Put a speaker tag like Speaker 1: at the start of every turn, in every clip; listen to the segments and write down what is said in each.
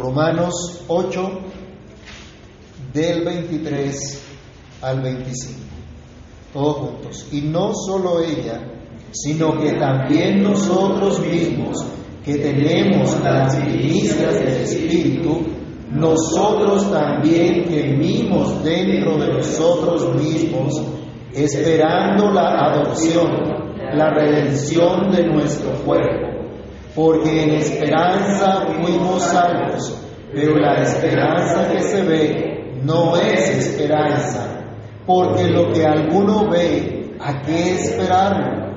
Speaker 1: Romanos 8, del 23 al 25. Todos juntos. Y no solo ella, sino que también nosotros mismos, que tenemos las primicias del Espíritu, nosotros también gemimos dentro de nosotros mismos, esperando la adopción, la redención de nuestro cuerpo. Porque en esperanza fuimos salvos, pero la esperanza que se ve no es esperanza, porque lo que alguno ve, ¿a qué esperarlo?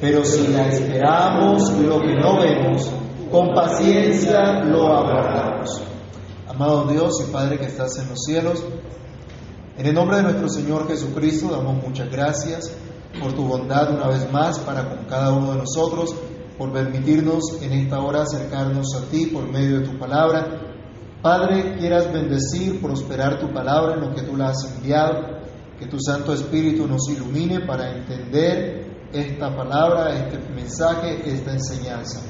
Speaker 1: Pero si la esperamos lo que no vemos, con paciencia lo aguardamos. Amado Dios y Padre que estás en los cielos, en el nombre de nuestro Señor Jesucristo damos muchas gracias por tu bondad una vez más para con cada uno de nosotros, por permitirnos en esta hora acercarnos a ti por medio de tu palabra. Padre, quieras bendecir, prosperar tu palabra en lo que tú la has enviado, que tu Santo Espíritu nos ilumine para entender esta palabra, este mensaje, esta enseñanza.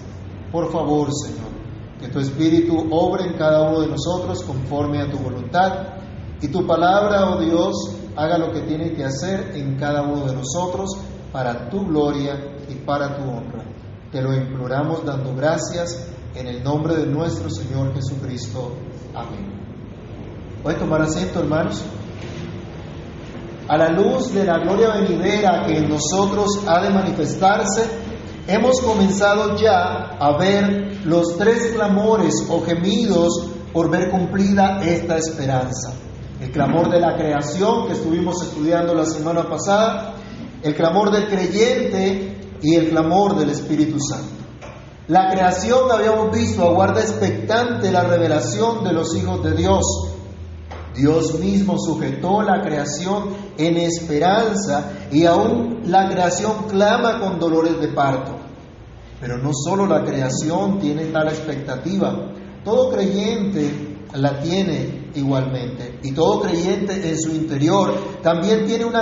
Speaker 1: Por favor, Señor, que tu Espíritu obre en cada uno de nosotros conforme a tu voluntad y tu palabra, oh Dios, haga lo que tiene que hacer en cada uno de nosotros para tu gloria y para tu honra. Te lo imploramos dando gracias en el nombre de nuestro Señor Jesucristo. Amén. ¿Puede tomar asiento, hermanos? a la luz de la gloria venidera que en nosotros ha de manifestarse, hemos comenzado ya a ver los tres clamores o gemidos por ver cumplida esta esperanza. El clamor de la creación que estuvimos estudiando la semana pasada, el clamor del creyente y el clamor del Espíritu Santo. La creación, habíamos visto, aguarda expectante la revelación de los hijos de Dios Dios mismo sujetó la creación en esperanza y aún la creación clama con dolores de parto. Pero no solo la creación tiene tal expectativa, todo creyente la tiene igualmente. Y todo creyente en su interior también tiene un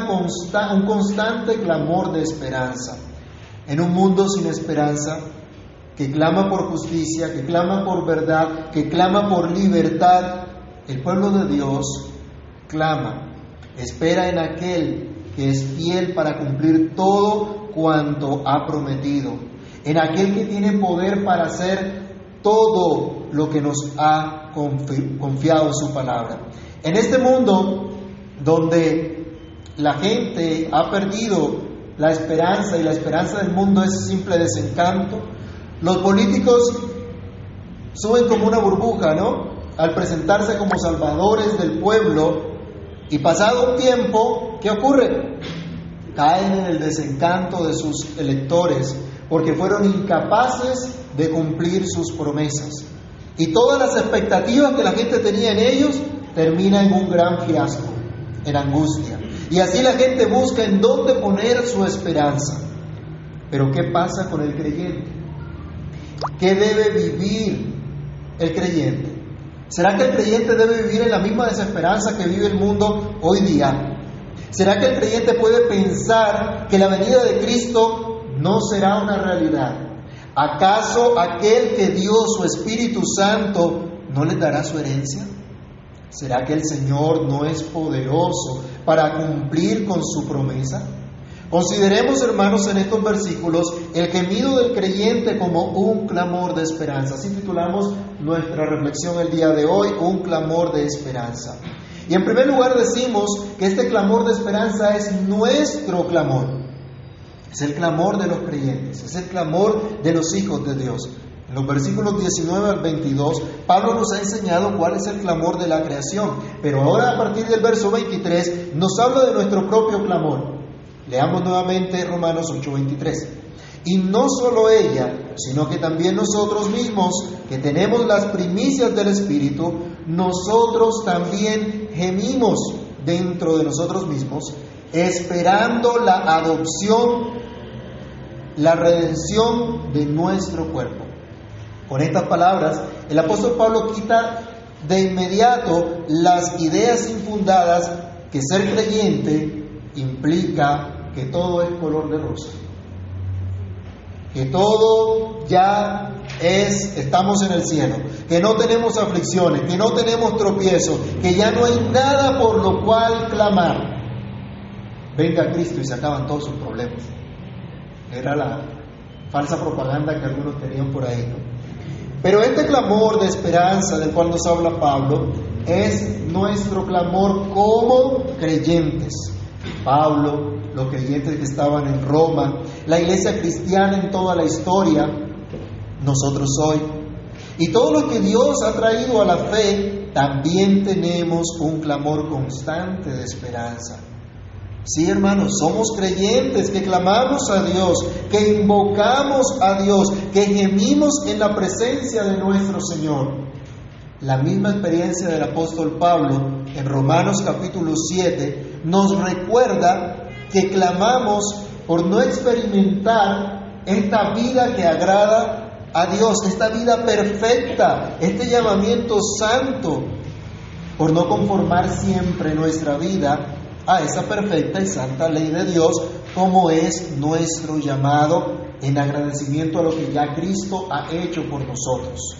Speaker 1: constante clamor de esperanza. En un mundo sin esperanza, que clama por justicia, que clama por verdad, que clama por libertad, el pueblo de Dios clama, espera en aquel que es fiel para cumplir todo cuanto ha prometido, en aquel que tiene poder para hacer todo lo que nos ha confiado su palabra. En este mundo donde la gente ha perdido la esperanza y la esperanza del mundo es simple desencanto, los políticos suben como una burbuja, ¿no? al presentarse como salvadores del pueblo y pasado un tiempo, ¿qué ocurre? Caen en el desencanto de sus electores porque fueron incapaces de cumplir sus promesas. Y todas las expectativas que la gente tenía en ellos termina en un gran fiasco, en angustia. Y así la gente busca en dónde poner su esperanza. Pero ¿qué pasa con el creyente? ¿Qué debe vivir el creyente? ¿Será que el creyente debe vivir en la misma desesperanza que vive el mundo hoy día? ¿Será que el creyente puede pensar que la venida de Cristo no será una realidad? ¿Acaso aquel que dio su Espíritu Santo no le dará su herencia? ¿Será que el Señor no es poderoso para cumplir con su promesa? Consideremos, hermanos, en estos versículos el gemido del creyente como un clamor de esperanza. Así titulamos nuestra reflexión el día de hoy, un clamor de esperanza. Y en primer lugar decimos que este clamor de esperanza es nuestro clamor. Es el clamor de los creyentes, es el clamor de los hijos de Dios. En los versículos 19 al 22, Pablo nos ha enseñado cuál es el clamor de la creación, pero ahora a partir del verso 23 nos habla de nuestro propio clamor. Leamos nuevamente Romanos 8:23. Y no solo ella, sino que también nosotros mismos, que tenemos las primicias del Espíritu, nosotros también gemimos dentro de nosotros mismos, esperando la adopción, la redención de nuestro cuerpo. Con estas palabras, el apóstol Pablo quita de inmediato las ideas infundadas que ser creyente implica que todo es color de rosa, que todo ya es, estamos en el cielo, que no tenemos aflicciones, que no tenemos tropiezos, que ya no hay nada por lo cual clamar, venga Cristo y se acaban todos sus problemas. Era la falsa propaganda que algunos tenían por ahí. Pero este clamor de esperanza del cual nos habla Pablo es nuestro clamor como creyentes. Pablo, los creyentes que estaban en Roma, la iglesia cristiana en toda la historia, nosotros hoy. Y todo lo que Dios ha traído a la fe, también tenemos un clamor constante de esperanza. Sí, hermanos, somos creyentes que clamamos a Dios, que invocamos a Dios, que gemimos en la presencia de nuestro Señor. La misma experiencia del apóstol Pablo en Romanos capítulo 7 nos recuerda que clamamos por no experimentar esta vida que agrada a Dios, esta vida perfecta, este llamamiento santo, por no conformar siempre nuestra vida a esa perfecta y santa ley de Dios, como es nuestro llamado en agradecimiento a lo que ya Cristo ha hecho por nosotros.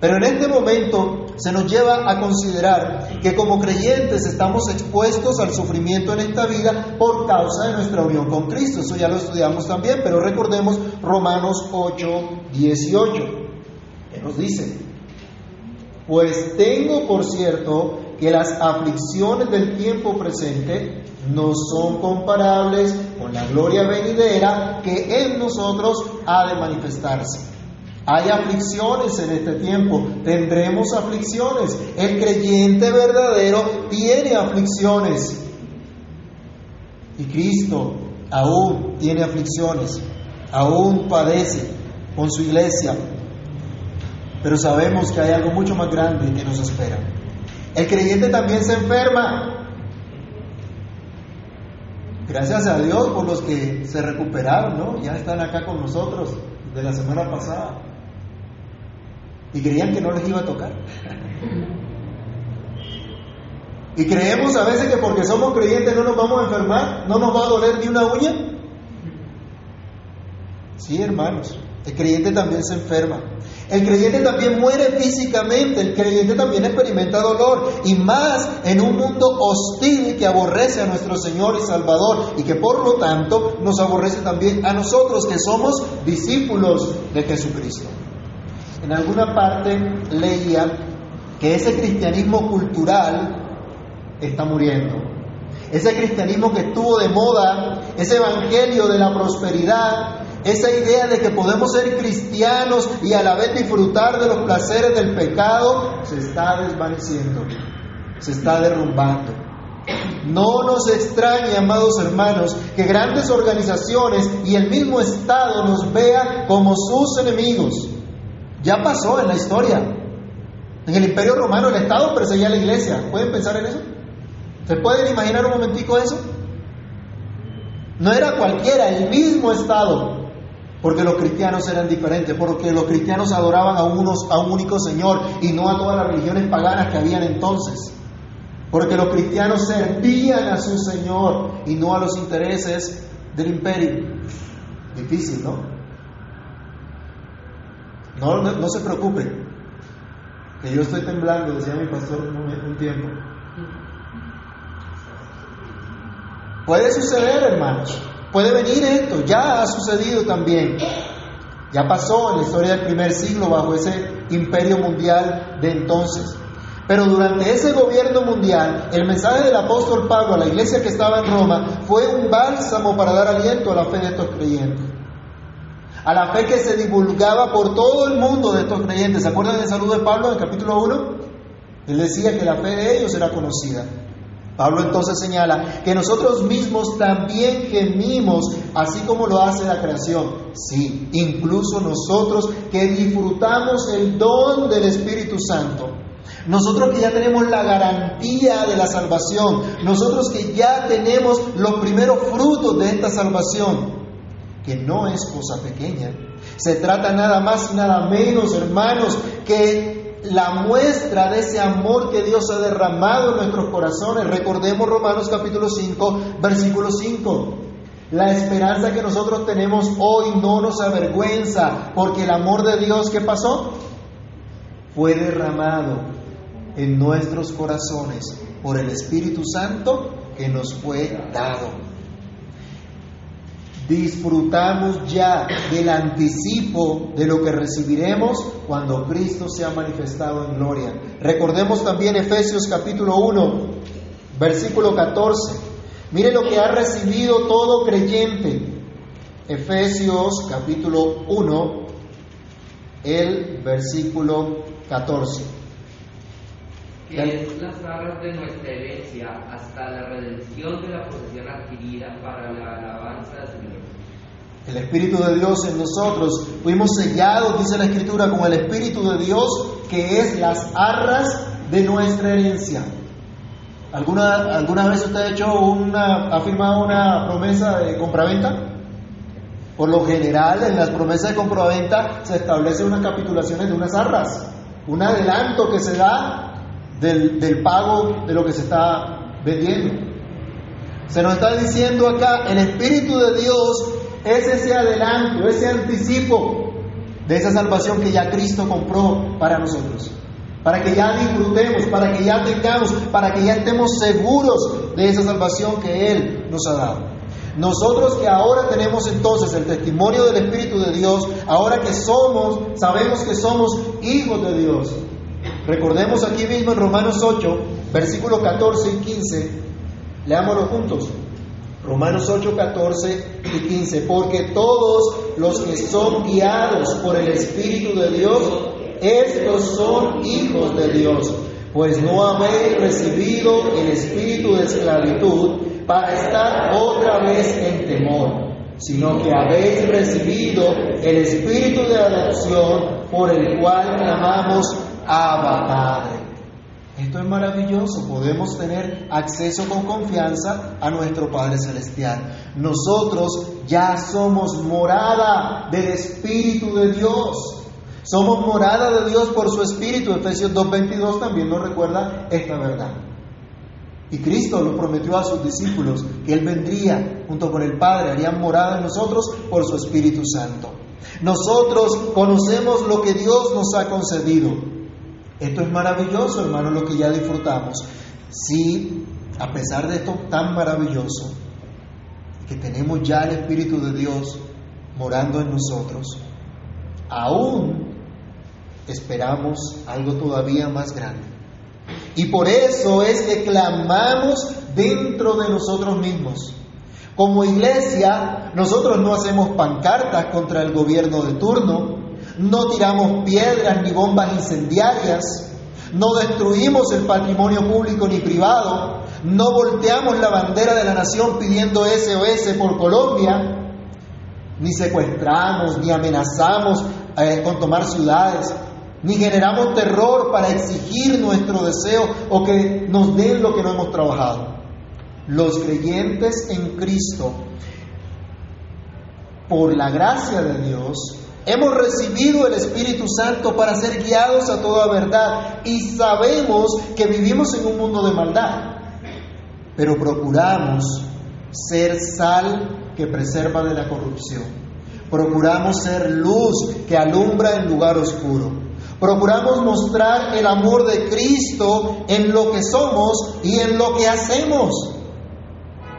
Speaker 1: Pero en este momento se nos lleva a considerar que como creyentes estamos expuestos al sufrimiento en esta vida por causa de nuestra unión con Cristo. Eso ya lo estudiamos también, pero recordemos Romanos 8, 18, que nos dice, pues tengo por cierto que las aflicciones del tiempo presente no son comparables con la gloria venidera que en nosotros ha de manifestarse. Hay aflicciones en este tiempo, tendremos aflicciones. El creyente verdadero tiene aflicciones. Y Cristo aún tiene aflicciones, aún padece con su iglesia. Pero sabemos que hay algo mucho más grande que nos espera. El creyente también se enferma. Gracias a Dios por los que se recuperaron, ¿no? Ya están acá con nosotros de la semana pasada y creían que no les iba a tocar. Y creemos a veces que porque somos creyentes no nos vamos a enfermar, no nos va a doler ni una uña. Sí, hermanos, el creyente también se enferma. El creyente también muere físicamente, el creyente también experimenta dolor y más en un mundo hostil que aborrece a nuestro Señor y Salvador y que por lo tanto nos aborrece también a nosotros que somos discípulos de Jesucristo. En alguna parte leía que ese cristianismo cultural está muriendo. Ese cristianismo que estuvo de moda, ese evangelio de la prosperidad, esa idea de que podemos ser cristianos y a la vez disfrutar de los placeres del pecado, se está desvaneciendo, se está derrumbando. No nos extrañe, amados hermanos, que grandes organizaciones y el mismo Estado nos vea como sus enemigos. Ya pasó en la historia. En el Imperio Romano el Estado perseguía a la iglesia. ¿Pueden pensar en eso? ¿Se pueden imaginar un momentico eso? No era cualquiera, el mismo Estado. Porque los cristianos eran diferentes, porque los cristianos adoraban a, unos, a un único Señor y no a todas las religiones paganas que habían entonces. Porque los cristianos servían a su Señor y no a los intereses del imperio. Difícil, ¿no? No, no, se preocupe, que yo estoy temblando, decía mi pastor un, tiempo. Puede suceder, hermanos. Puede venir esto. Ya ha sucedido también. Ya pasó en la historia del primer siglo bajo ese imperio mundial de entonces. Pero durante ese gobierno mundial, el mensaje del apóstol Pablo a la iglesia que estaba en Roma fue un bálsamo para dar aliento a la fe de estos creyentes a la fe que se divulgaba por todo el mundo de estos creyentes. ¿Se acuerdan del saludo de Pablo en el capítulo 1? Él decía que la fe de ellos era conocida. Pablo entonces señala que nosotros mismos también gemimos, así como lo hace la creación. Sí, incluso nosotros que disfrutamos el don del Espíritu Santo. Nosotros que ya tenemos la garantía de la salvación. Nosotros que ya tenemos los primeros frutos de esta salvación que no es cosa pequeña. Se trata nada más y nada menos, hermanos, que la muestra de ese amor que Dios ha derramado en nuestros corazones. Recordemos Romanos capítulo 5, versículo 5. La esperanza que nosotros tenemos hoy no nos avergüenza, porque el amor de Dios, ¿qué pasó? Fue derramado en nuestros corazones por el Espíritu Santo que nos fue dado. Disfrutamos ya del anticipo de lo que recibiremos cuando Cristo sea manifestado en gloria. Recordemos también Efesios capítulo 1, versículo 14. Mire lo que ha recibido todo creyente. Efesios capítulo 1, el versículo 14.
Speaker 2: Que es las arras de nuestra herencia hasta la redención de la posesión adquirida para la alabanza de su nombre.
Speaker 1: El Espíritu de Dios en nosotros, fuimos sellados, dice la Escritura, con el Espíritu de Dios, que es las arras de nuestra herencia. ¿Alguna, ¿Alguna vez usted ha hecho una, ha firmado una promesa de compraventa? Por lo general, en las promesas de compraventa se establecen unas capitulaciones de unas arras, un adelanto que se da del, del pago de lo que se está vendiendo. Se nos está diciendo acá, el Espíritu de Dios es ese adelanto, ese anticipo de esa salvación que ya Cristo compró para nosotros para que ya disfrutemos, para que ya tengamos, para que ya estemos seguros de esa salvación que Él nos ha dado. Nosotros que ahora tenemos entonces el testimonio del Espíritu de Dios, ahora que somos, sabemos que somos hijos de Dios. Recordemos aquí mismo en Romanos 8, versículos 14 y 15, leámoslo juntos. Romanos 8, 14 y 15, porque todos los que son guiados por el Espíritu de Dios, estos son hijos de Dios, pues no habéis recibido el espíritu de esclavitud para estar otra vez en temor, sino que habéis recibido el espíritu de adopción por el cual clamamos Abba. Esto es maravilloso, podemos tener acceso con confianza a nuestro Padre Celestial. Nosotros ya somos morada del Espíritu de Dios. Somos morada de Dios por su Espíritu. Efesios 2.22 también nos recuerda esta verdad. Y Cristo lo prometió a sus discípulos, que Él vendría junto con el Padre, harían morada en nosotros por su Espíritu Santo. Nosotros conocemos lo que Dios nos ha concedido. Esto es maravilloso, hermano, lo que ya disfrutamos. Si, a pesar de esto tan maravilloso, que tenemos ya el Espíritu de Dios morando en nosotros, aún esperamos algo todavía más grande. Y por eso es que clamamos dentro de nosotros mismos. Como iglesia, nosotros no hacemos pancartas contra el gobierno de turno, no tiramos piedras ni bombas incendiarias, no destruimos el patrimonio público ni privado, no volteamos la bandera de la nación pidiendo SOS por Colombia, ni secuestramos, ni amenazamos eh, con tomar ciudades, ni generamos terror para exigir nuestro deseo o que nos den lo que no hemos trabajado. Los creyentes en Cristo, por la gracia de Dios, hemos recibido el Espíritu Santo para ser guiados a toda verdad y sabemos que vivimos en un mundo de maldad, pero procuramos ser sal que preserva de la corrupción. Procuramos ser luz que alumbra en lugar oscuro. Procuramos mostrar el amor de Cristo en lo que somos y en lo que hacemos.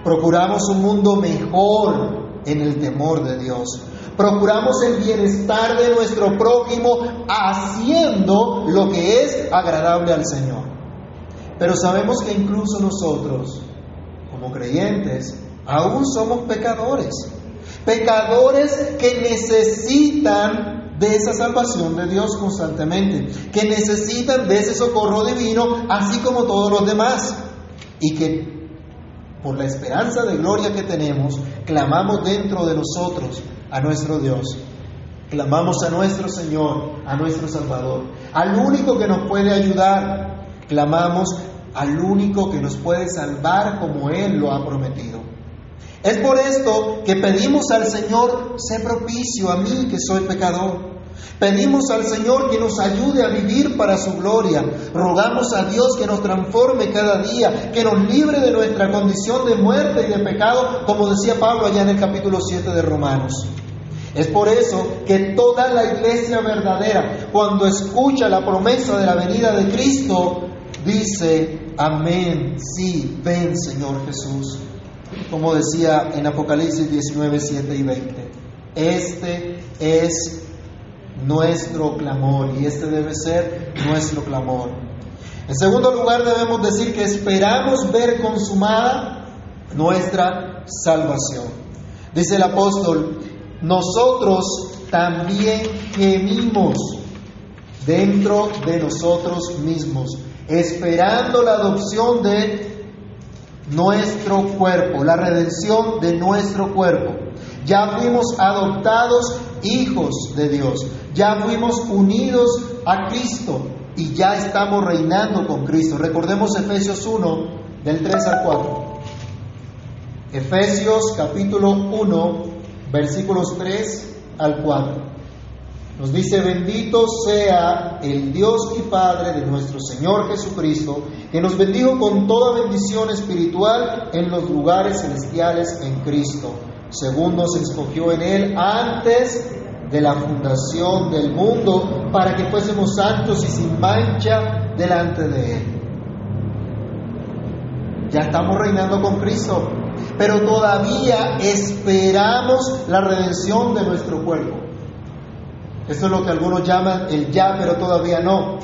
Speaker 1: Procuramos un mundo mejor en el temor de Dios. Procuramos el bienestar de nuestro prójimo haciendo lo que es agradable al Señor. Pero sabemos que incluso nosotros, como creyentes, aún somos pecadores. Pecadores que necesitan de esa salvación de Dios constantemente, que necesitan de ese socorro divino, así como todos los demás, y que por la esperanza de gloria que tenemos, clamamos dentro de nosotros a nuestro Dios. Clamamos a nuestro Señor, a nuestro Salvador, al único que nos puede ayudar. Clamamos al único que nos puede salvar como Él lo ha prometido. Es por esto que pedimos al Señor, sé propicio a mí que soy pecador. Pedimos al Señor que nos ayude a vivir para su gloria. Rogamos a Dios que nos transforme cada día, que nos libre de nuestra condición de muerte y de pecado, como decía Pablo allá en el capítulo 7 de Romanos. Es por eso que toda la iglesia verdadera, cuando escucha la promesa de la venida de Cristo, dice, amén, sí, ven Señor Jesús. Como decía en Apocalipsis 19, 7 y 20. Este es nuestro clamor y este debe ser nuestro clamor. En segundo lugar debemos decir que esperamos ver consumada nuestra salvación. Dice el apóstol, nosotros también gemimos dentro de nosotros mismos, esperando la adopción de nuestro cuerpo, la redención de nuestro cuerpo. Ya fuimos adoptados hijos de Dios. Ya fuimos unidos a Cristo y ya estamos reinando con Cristo. Recordemos Efesios 1, del 3 al 4. Efesios capítulo 1, versículos 3 al 4. Nos dice, bendito sea el Dios y Padre de nuestro Señor Jesucristo, que nos bendijo con toda bendición espiritual en los lugares celestiales en Cristo, según nos escogió en Él antes de la fundación del mundo, para que fuésemos santos y sin mancha delante de Él. Ya estamos reinando con Cristo, pero todavía esperamos la redención de nuestro cuerpo. Esto es lo que algunos llaman el ya, pero todavía no.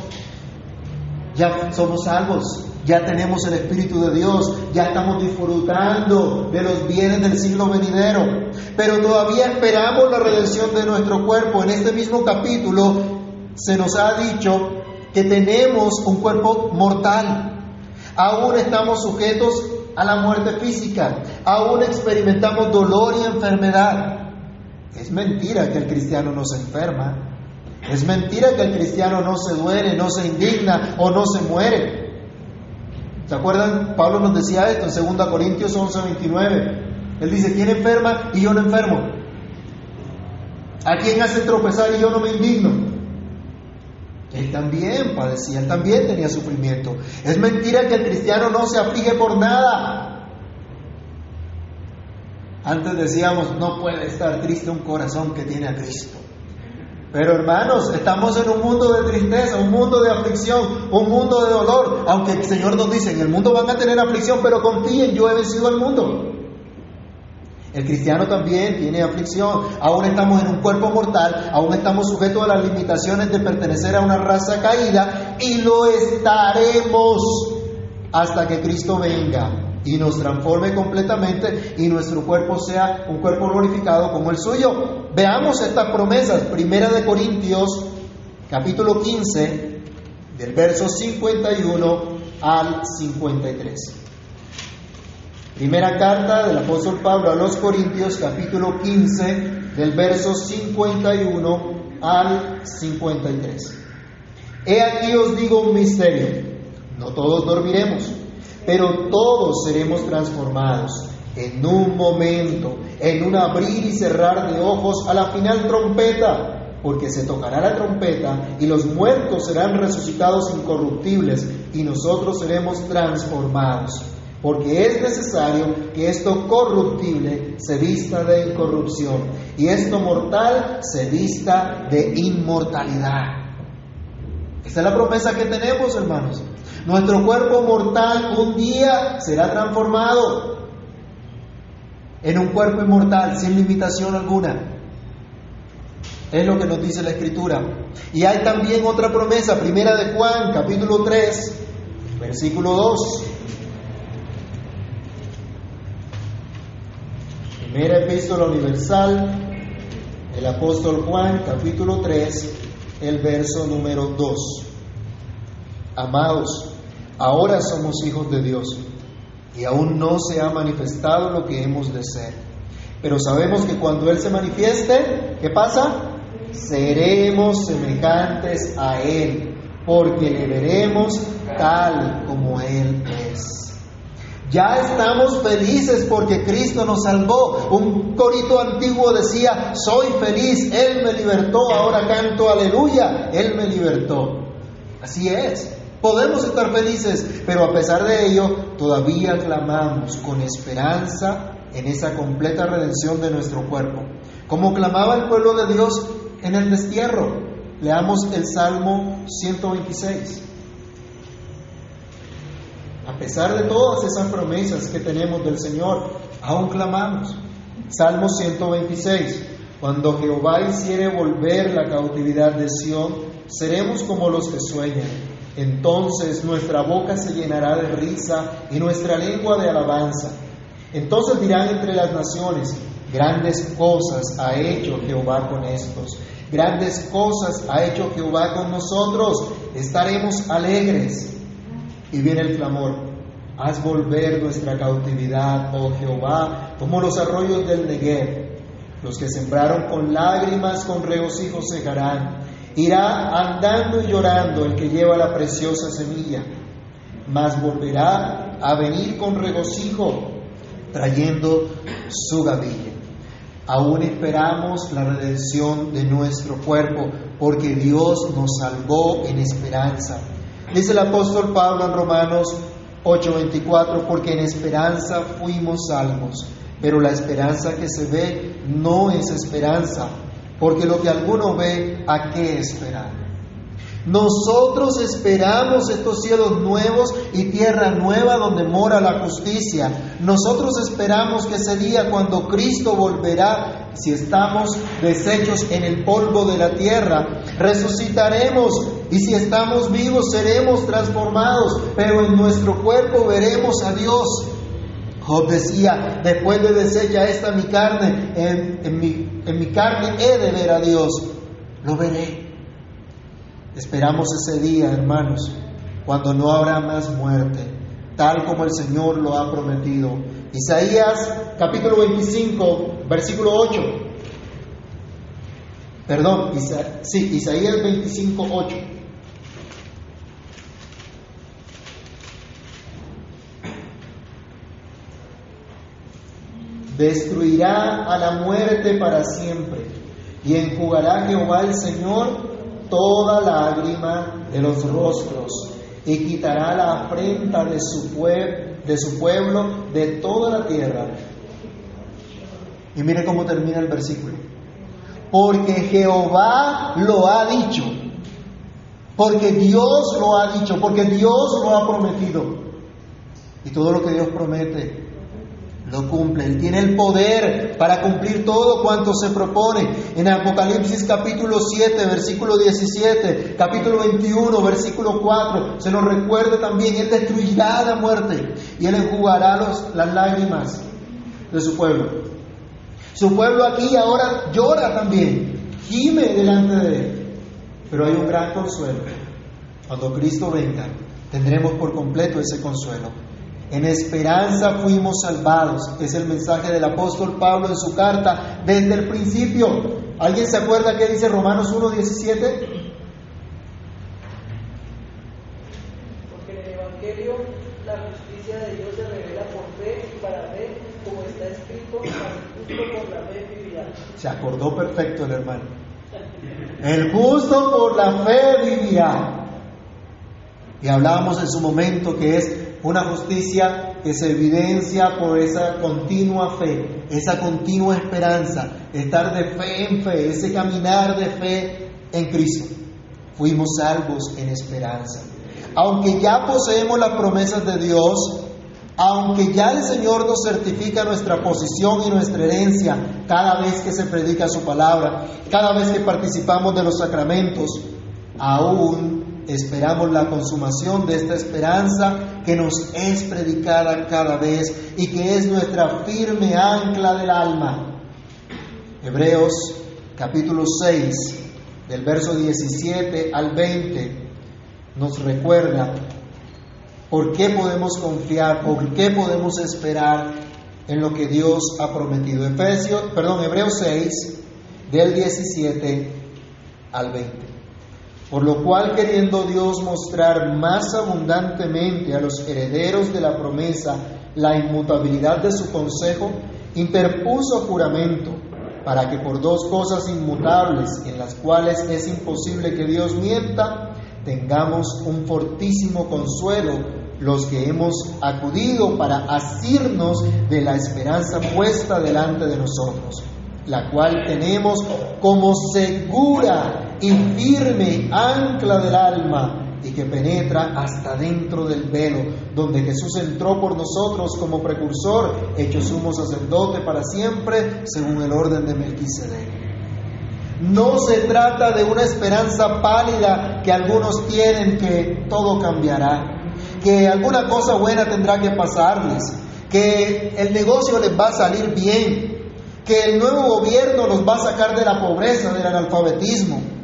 Speaker 1: Ya somos salvos, ya tenemos el Espíritu de Dios, ya estamos disfrutando de los bienes del siglo venidero, pero todavía esperamos la redención de nuestro cuerpo. En este mismo capítulo se nos ha dicho que tenemos un cuerpo mortal, aún estamos sujetos a la muerte física, aún experimentamos dolor y enfermedad. Es mentira que el cristiano no se enferma, es mentira que el cristiano no se duele, no se indigna o no se muere. ¿Se acuerdan? Pablo nos decía esto en 2 Corintios 11, 29. Él dice, ¿quién enferma y yo no enfermo? ¿A quién hace tropezar y yo no me indigno? Él también padecía, él también tenía sufrimiento. Es mentira que el cristiano no se aflige por nada. Antes decíamos, no puede estar triste un corazón que tiene a Cristo. Pero hermanos, estamos en un mundo de tristeza, un mundo de aflicción, un mundo de dolor. Aunque el Señor nos dice, en el mundo van a tener aflicción, pero confíen, yo he vencido al mundo. El cristiano también tiene aflicción. Aún estamos en un cuerpo mortal, aún estamos sujetos a las limitaciones de pertenecer a una raza caída y lo estaremos hasta que Cristo venga y nos transforme completamente y nuestro cuerpo sea un cuerpo glorificado como el suyo. Veamos estas promesas. Primera de Corintios, capítulo 15, del verso 51 al 53. Primera carta del apóstol Pablo a los Corintios, capítulo 15, del verso 51 al 53. He aquí os digo un misterio, no todos dormiremos pero todos seremos transformados en un momento, en un abrir y cerrar de ojos a la final trompeta, porque se tocará la trompeta y los muertos serán resucitados incorruptibles y nosotros seremos transformados, porque es necesario que esto corruptible se vista de incorrupción y esto mortal se vista de inmortalidad. Esta es la promesa que tenemos, hermanos. Nuestro cuerpo mortal un día será transformado en un cuerpo inmortal sin limitación alguna. Es lo que nos dice la Escritura. Y hay también otra promesa, primera de Juan, capítulo 3, versículo 2. Primera epístola universal, el apóstol Juan, capítulo 3, el verso número 2. Amados, Ahora somos hijos de Dios y aún no se ha manifestado lo que hemos de ser. Pero sabemos que cuando Él se manifieste, ¿qué pasa? Seremos semejantes a Él, porque le veremos tal como Él es. Ya estamos felices porque Cristo nos salvó. Un corito antiguo decía, soy feliz, Él me libertó, ahora canto aleluya, Él me libertó. Así es. Podemos estar felices, pero a pesar de ello, todavía clamamos con esperanza en esa completa redención de nuestro cuerpo. Como clamaba el pueblo de Dios en el destierro. Leamos el Salmo 126. A pesar de todas esas promesas que tenemos del Señor, aún clamamos. Salmo 126. Cuando Jehová hiciere volver la cautividad de Sión, seremos como los que sueñan entonces nuestra boca se llenará de risa y nuestra lengua de alabanza. Entonces dirán entre las naciones, grandes cosas ha hecho Jehová con estos, grandes cosas ha hecho Jehová con nosotros, estaremos alegres. Y viene el clamor, haz volver nuestra cautividad, oh Jehová, como los arroyos del Negev. Los que sembraron con lágrimas, con regocijo segarán Irá andando y llorando el que lleva la preciosa semilla, mas volverá a venir con regocijo, trayendo su gavilla. Aún esperamos la redención de nuestro cuerpo, porque Dios nos salvó en esperanza. Dice el apóstol Pablo en Romanos 8:24, porque en esperanza fuimos salvos, pero la esperanza que se ve no es esperanza porque lo que alguno ve, ¿a qué esperar? Nosotros esperamos estos cielos nuevos y tierra nueva donde mora la justicia. Nosotros esperamos que ese día cuando Cristo volverá, si estamos deshechos en el polvo de la tierra, resucitaremos y si estamos vivos seremos transformados, pero en nuestro cuerpo veremos a Dios. Job decía, después de deshecha esta mi carne, en, mi, en mi carne he de ver a Dios, lo veré. Esperamos ese día, hermanos, cuando no habrá más muerte, tal como el Señor lo ha prometido. Isaías capítulo 25, versículo 8. Perdón, sí, Isaías 25, 8. Destruirá a la muerte para siempre, y enjugará Jehová el Señor toda lágrima de los rostros, y quitará la afrenta de su, de su pueblo de toda la tierra. Y mire cómo termina el versículo. Porque Jehová lo ha dicho, porque Dios lo ha dicho, porque Dios lo ha prometido. Y todo lo que Dios promete lo cumple. Él tiene el poder para cumplir todo cuanto se propone. En Apocalipsis capítulo 7, versículo 17, capítulo 21, versículo 4, se nos recuerda también, Él destruirá la muerte y Él enjugará las lágrimas de su pueblo. Su pueblo aquí ahora llora también, gime delante de Él. Pero hay un gran consuelo. Cuando Cristo venga, tendremos por completo ese consuelo en esperanza fuimos salvados. Es el mensaje del apóstol Pablo en su carta desde el principio. ¿Alguien se acuerda qué dice Romanos 1.17?
Speaker 3: Porque en el Evangelio la justicia de Dios se revela por fe y para fe, como está escrito, el justo por la fe vivirá.
Speaker 1: Se acordó perfecto el hermano. El justo por la fe vivirá. Y hablábamos en su momento que es una justicia que se evidencia por esa continua fe, esa continua esperanza, estar de fe en fe, ese caminar de fe en Cristo. Fuimos salvos en esperanza. Aunque ya poseemos las promesas de Dios, aunque ya el Señor nos certifica nuestra posición y nuestra herencia cada vez que se predica su palabra, cada vez que participamos de los sacramentos, aún esperamos la consumación de esta esperanza que nos es predicada cada vez y que es nuestra firme ancla del alma. Hebreos capítulo 6, del verso 17 al 20, nos recuerda por qué podemos confiar, por qué podemos esperar en lo que Dios ha prometido. Efesios, perdón, Hebreos 6, del 17 al 20. Por lo cual, queriendo Dios mostrar más abundantemente a los herederos de la promesa la inmutabilidad de su consejo, interpuso juramento para que por dos cosas inmutables en las cuales es imposible que Dios mienta, tengamos un fortísimo consuelo los que hemos acudido para asirnos de la esperanza puesta delante de nosotros, la cual tenemos como segura y firme ancla del alma y que penetra hasta dentro del velo, donde Jesús entró por nosotros como precursor, hecho sumo sacerdote para siempre, según el orden de Melquisedec. No se trata de una esperanza pálida que algunos tienen que todo cambiará, que alguna cosa buena tendrá que pasarles, que el negocio les va a salir bien, que el nuevo gobierno los va a sacar de la pobreza, del analfabetismo,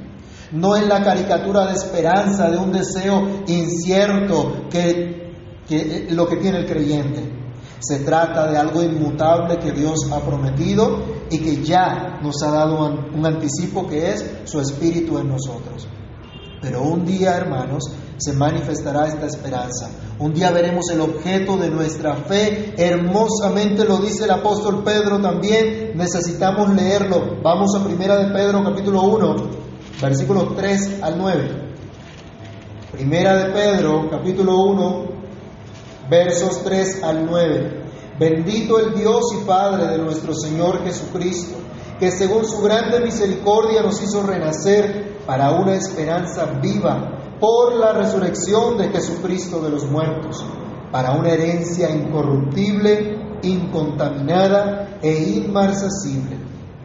Speaker 1: no es la caricatura de esperanza, de un deseo incierto que, que lo que tiene el creyente. Se trata de algo inmutable que Dios ha prometido y que ya nos ha dado un anticipo que es su Espíritu en nosotros. Pero un día, hermanos, se manifestará esta esperanza. Un día veremos el objeto de nuestra fe. Hermosamente lo dice el apóstol Pedro también. Necesitamos leerlo. Vamos a Primera de Pedro capítulo 1, versículos 3 al 9. Primera de Pedro, capítulo 1, versos 3 al 9. Bendito el Dios y Padre de nuestro Señor Jesucristo, que según su grande misericordia nos hizo renacer para una esperanza viva por la resurrección de Jesucristo de los muertos, para una herencia incorruptible, incontaminada e inmarcesible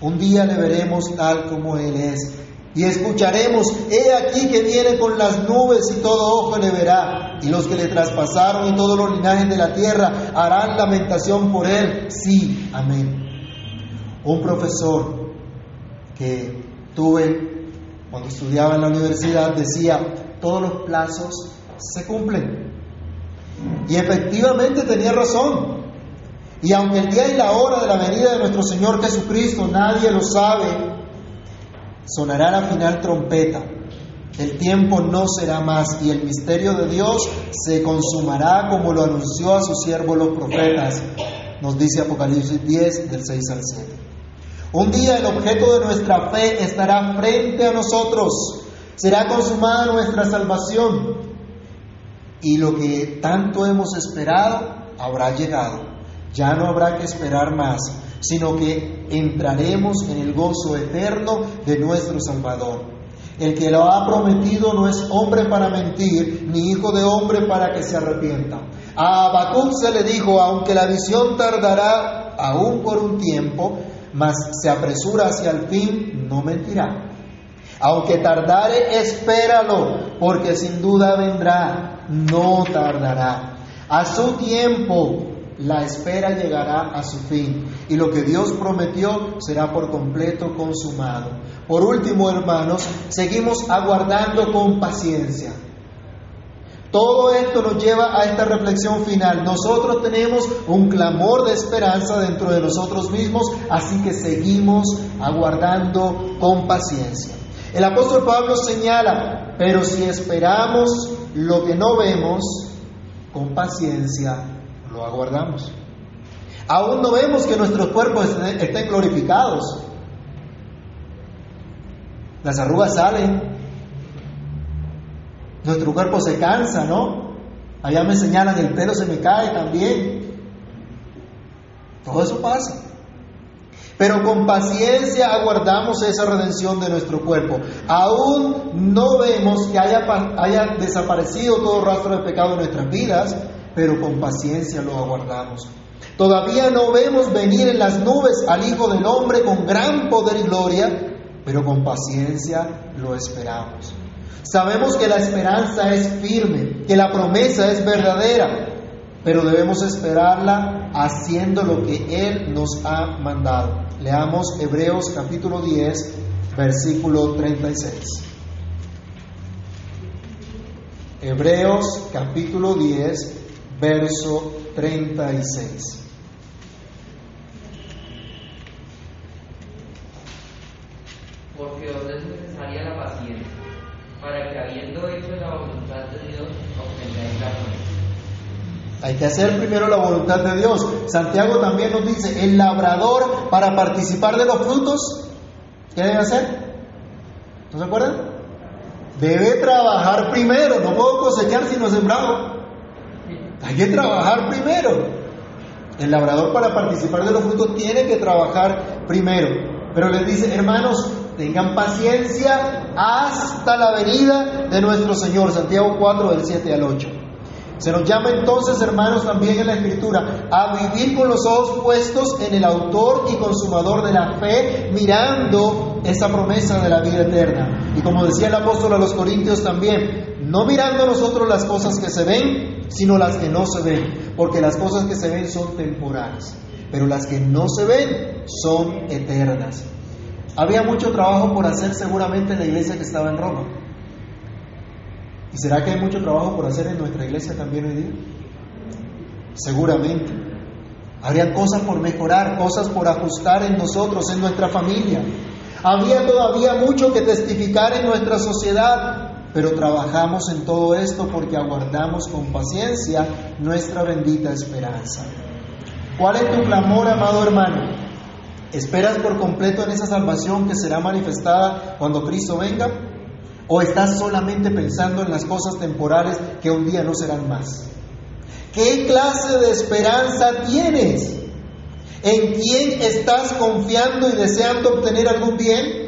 Speaker 1: Un día le veremos tal como Él es. Y escucharemos, he aquí que viene con las nubes y todo ojo le verá. Y los que le traspasaron y todos los linajes de la tierra harán lamentación por Él. Sí, amén. Un profesor que tuve cuando estudiaba en la universidad decía, todos los plazos se cumplen. Y efectivamente tenía razón. Y aunque el día y la hora de la venida de nuestro Señor Jesucristo nadie lo sabe, sonará la final trompeta. El tiempo no será más y el misterio de Dios se consumará como lo anunció a sus siervos los profetas, nos dice Apocalipsis 10 del 6 al 7. Un día el objeto de nuestra fe estará frente a nosotros, será consumada nuestra salvación y lo que tanto hemos esperado habrá llegado. Ya no habrá que esperar más, sino que entraremos en el gozo eterno de nuestro Salvador. El que lo ha prometido no es hombre para mentir, ni hijo de hombre para que se arrepienta. A Habacuc se le dijo, aunque la visión tardará aún por un tiempo, mas se apresura hacia el fin, no mentirá. Aunque tardare, espéralo, porque sin duda vendrá, no tardará. A su tiempo la espera llegará a su fin y lo que Dios prometió será por completo consumado. Por último, hermanos, seguimos aguardando con paciencia. Todo esto nos lleva a esta reflexión final. Nosotros tenemos un clamor de esperanza dentro de nosotros mismos, así que seguimos aguardando con paciencia. El apóstol Pablo señala, pero si esperamos lo que no vemos, con paciencia lo aguardamos. Aún no vemos que nuestros cuerpos estén glorificados. Las arrugas salen. Nuestro cuerpo se cansa, ¿no? Allá me señalan, el pelo se me cae también. Todo eso pasa. Pero con paciencia aguardamos esa redención de nuestro cuerpo. Aún no vemos que haya, haya desaparecido todo rastro de pecado en nuestras vidas, pero con paciencia lo aguardamos. Todavía no vemos venir en las nubes al Hijo del Hombre con gran poder y gloria, pero con paciencia lo esperamos. Sabemos que la esperanza es firme, que la promesa es verdadera, pero debemos esperarla haciendo lo que Él nos ha mandado. Leamos Hebreos capítulo 10, versículo 36. Hebreos capítulo 10, verso 36.
Speaker 2: Porque os es necesaria la paciencia, para que habiendo hecho la voluntad de Dios, obtengáis la promesa.
Speaker 1: Hay que hacer primero la voluntad de Dios. Santiago también nos dice, el labrador para participar de los frutos, ¿qué debe hacer? ¿No se acuerdan? Debe trabajar primero, no puedo cosechar si no sembrado. Hay que trabajar primero. El labrador para participar de los frutos tiene que trabajar primero. Pero les dice, hermanos, tengan paciencia hasta la venida de nuestro Señor. Santiago 4, del 7 al 8. Se nos llama entonces, hermanos, también en la Escritura, a vivir con los ojos puestos en el autor y consumador de la fe, mirando esa promesa de la vida eterna. Y como decía el apóstol a los Corintios también, no mirando nosotros las cosas que se ven, sino las que no se ven, porque las cosas que se ven son temporales, pero las que no se ven son eternas. Había mucho trabajo por hacer seguramente en la iglesia que estaba en Roma. ¿Y será que hay mucho trabajo por hacer en nuestra iglesia también hoy día? Seguramente. Habría cosas por mejorar, cosas por ajustar en nosotros, en nuestra familia. Había todavía mucho que testificar en nuestra sociedad, pero trabajamos en todo esto porque aguardamos con paciencia nuestra bendita esperanza. ¿Cuál es tu clamor, amado hermano? ¿Esperas por completo en esa salvación que será manifestada cuando Cristo venga? ¿O estás solamente pensando en las cosas temporales que un día no serán más? ¿Qué clase de esperanza tienes? ¿En quién estás confiando y deseando obtener algún bien?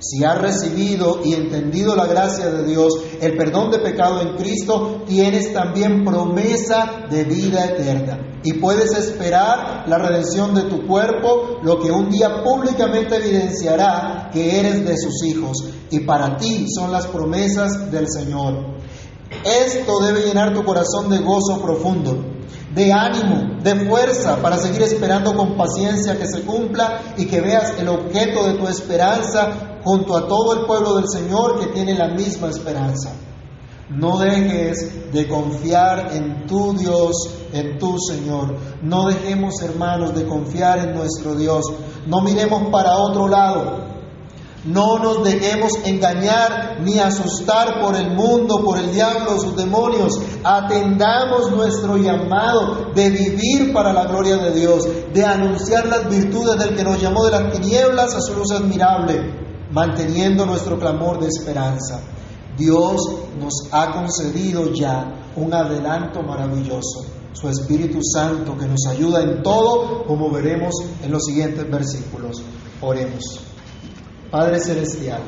Speaker 1: Si has recibido y entendido la gracia de Dios, el perdón de pecado en Cristo, tienes también promesa de vida eterna. Y puedes esperar la redención de tu cuerpo, lo que un día públicamente evidenciará que eres de sus hijos. Y para ti son las promesas del Señor. Esto debe llenar tu corazón de gozo profundo, de ánimo, de fuerza para seguir esperando con paciencia que se cumpla y que veas el objeto de tu esperanza junto a todo el pueblo del Señor que tiene la misma esperanza. No dejes de confiar en tu Dios, en tu Señor. No dejemos, hermanos, de confiar en nuestro Dios. No miremos para otro lado. No nos dejemos engañar ni asustar por el mundo, por el diablo, sus demonios. Atendamos nuestro llamado de vivir para la gloria de Dios, de anunciar las virtudes del que nos llamó de las tinieblas a su luz admirable manteniendo nuestro clamor de esperanza. Dios nos ha concedido ya un adelanto maravilloso, su Espíritu Santo que nos ayuda en todo, como veremos en los siguientes versículos. Oremos. Padre Celestial,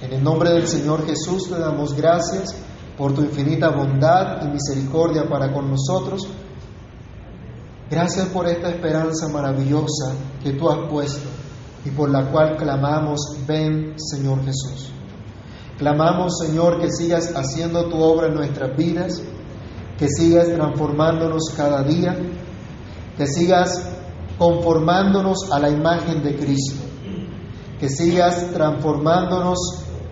Speaker 1: en el nombre del Señor Jesús te damos gracias por tu infinita bondad y misericordia para con nosotros. Gracias por esta esperanza maravillosa que tú has puesto y por la cual clamamos, ven Señor Jesús. Clamamos, Señor, que sigas haciendo tu obra en nuestras vidas, que sigas transformándonos cada día, que sigas conformándonos a la imagen de Cristo, que sigas transformándonos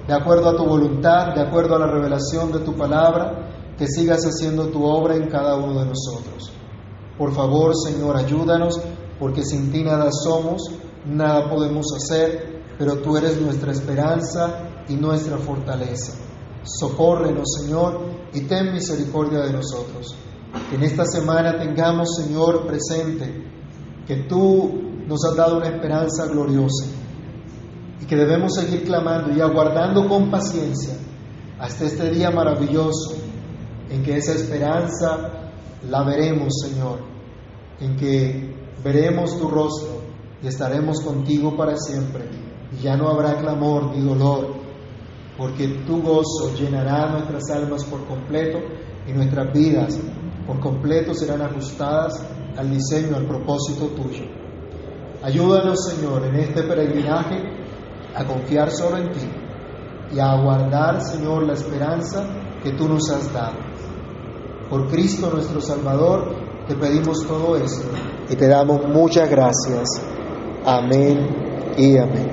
Speaker 1: de acuerdo a tu voluntad, de acuerdo a la revelación de tu palabra, que sigas haciendo tu obra en cada uno de nosotros. Por favor, Señor, ayúdanos, porque sin ti nada somos nada podemos hacer, pero tú eres nuestra esperanza y nuestra fortaleza. Socórrenos, Señor, y ten misericordia de nosotros. Que en esta semana tengamos, Señor, presente que tú nos has dado una esperanza gloriosa y que debemos seguir clamando y aguardando con paciencia hasta este día maravilloso en que esa esperanza la veremos, Señor, en que veremos tu rostro y estaremos contigo para siempre. Y ya no habrá clamor ni dolor, porque tu gozo llenará nuestras almas por completo y nuestras vidas por completo serán ajustadas al diseño, al propósito tuyo. Ayúdanos, Señor, en este peregrinaje a confiar solo en ti y a aguardar, Señor, la esperanza que tú nos has dado. Por Cristo nuestro Salvador, te pedimos todo esto y te damos muchas gracias. Amén y amén.